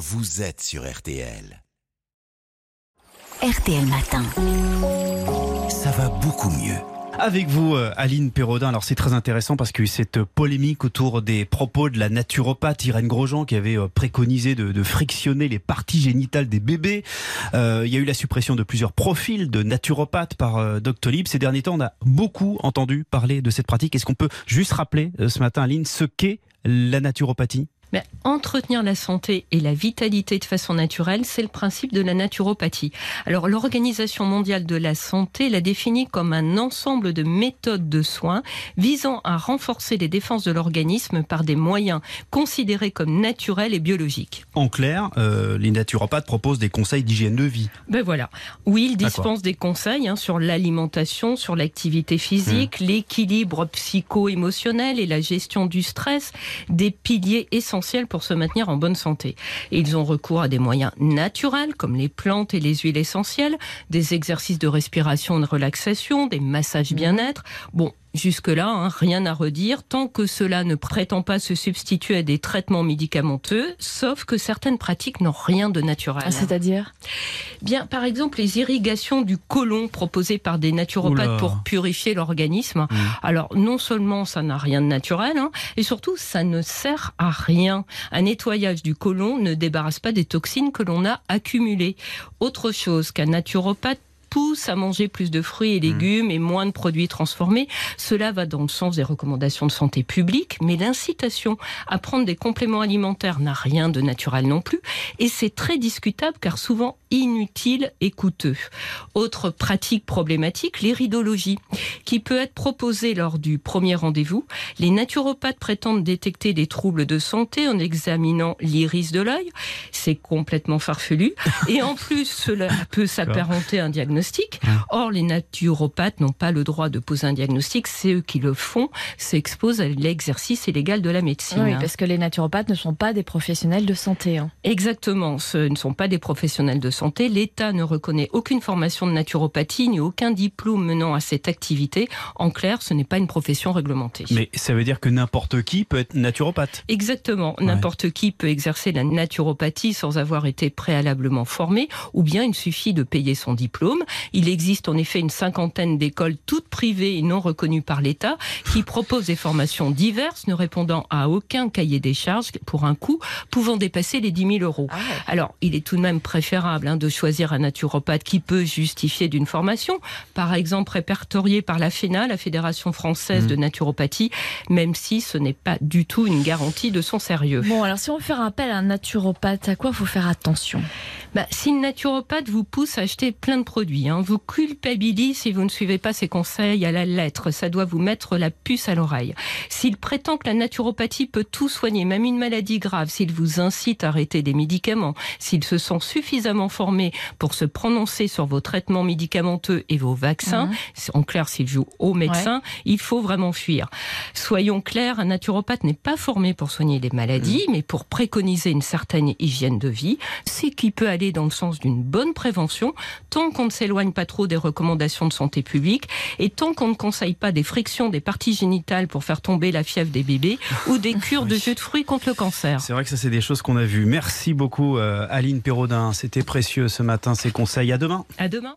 vous êtes sur RTL. RTL Matin. Ça va beaucoup mieux. Avec vous, euh, Aline Perraudin. Alors, c'est très intéressant parce qu'il y a eu cette polémique autour des propos de la naturopathe Irène Grosjean qui avait euh, préconisé de, de frictionner les parties génitales des bébés. Euh, il y a eu la suppression de plusieurs profils de naturopathes par euh, Doctolib. Ces derniers temps, on a beaucoup entendu parler de cette pratique. Est-ce qu'on peut juste rappeler euh, ce matin, Aline, ce qu'est la naturopathie? Mais entretenir la santé et la vitalité de façon naturelle, c'est le principe de la naturopathie. Alors l'Organisation mondiale de la santé l'a définit comme un ensemble de méthodes de soins visant à renforcer les défenses de l'organisme par des moyens considérés comme naturels et biologiques. En clair, euh, les naturopathes proposent des conseils d'hygiène de vie. Ben voilà. Oui, ils dispensent des conseils hein, sur l'alimentation, sur l'activité physique, l'équilibre psycho-émotionnel et la gestion du stress, des piliers essentiels pour se maintenir en bonne santé. Et ils ont recours à des moyens naturels comme les plantes et les huiles essentielles, des exercices de respiration et de relaxation, des massages bien-être. Bon, Jusque-là, hein, rien à redire, tant que cela ne prétend pas se substituer à des traitements médicamenteux, sauf que certaines pratiques n'ont rien de naturel. Ah, C'est-à-dire? Bien, par exemple, les irrigations du côlon proposées par des naturopathes Oula. pour purifier l'organisme. Alors, non seulement ça n'a rien de naturel, hein, et surtout, ça ne sert à rien. Un nettoyage du côlon ne débarrasse pas des toxines que l'on a accumulées. Autre chose qu'un naturopathe pousse à manger plus de fruits et légumes et moins de produits transformés. Cela va dans le sens des recommandations de santé publique, mais l'incitation à prendre des compléments alimentaires n'a rien de naturel non plus. Et c'est très discutable car souvent inutile et coûteux. Autre pratique problématique, l'iridologie, qui peut être proposée lors du premier rendez-vous. Les naturopathes prétendent détecter des troubles de santé en examinant l'iris de l'œil. C'est complètement farfelu. Et en plus, cela peut s'apparenter à un diagnostic. Or, les naturopathes n'ont pas le droit de poser un diagnostic. C'est eux qui le font, s'exposent à l'exercice illégal de la médecine. Oui, parce que les naturopathes ne sont pas des professionnels de santé. hein. Exactement, ce ne sont pas des professionnels de santé. L'État ne reconnaît aucune formation de naturopathie ni aucun diplôme menant à cette activité. En clair, ce n'est pas une profession réglementée. Mais ça veut dire que n'importe qui peut être naturopathe. Exactement, n'importe qui peut exercer la naturopathie sans avoir été préalablement formé, ou bien il suffit de payer son diplôme. Il existe en effet une cinquantaine d'écoles toutes privées et non reconnues par l'État qui proposent des formations diverses ne répondant à aucun cahier des charges pour un coût pouvant dépasser les 10 000 euros. Alors, il est tout de même préférable hein, de choisir un naturopathe qui peut justifier d'une formation, par exemple répertorié par la FENA, la Fédération française de naturopathie, même si ce n'est pas du tout une garantie de son sérieux. Bon, alors si on veut faire appel à un naturopathe, à quoi faut faire attention? Bah, si le naturopathe vous pousse à acheter plein de produits, hein, vous culpabilise si vous ne suivez pas ses conseils à la lettre, ça doit vous mettre la puce à l'oreille. S'il prétend que la naturopathie peut tout soigner, même une maladie grave, s'il vous incite à arrêter des médicaments, s'il se sent suffisamment formé pour se prononcer sur vos traitements médicamenteux et vos vaccins, Mhm. en clair, s'il joue au médecin, il faut vraiment fuir. Soyons clairs, un naturopathe n'est pas formé pour soigner les maladies, mais pour préconiser une certaine hygiène de vie. C'est qui peut aller dans le sens d'une bonne prévention, tant qu'on ne s'éloigne pas trop des recommandations de santé publique, et tant qu'on ne conseille pas des frictions des parties génitales pour faire tomber la fièvre des bébés, ou des cures de jus de fruits contre le cancer. C'est vrai que ça, c'est des choses qu'on a vues. Merci beaucoup, euh, Aline Perraudin. C'était précieux ce matin, ces conseils. À demain. À demain.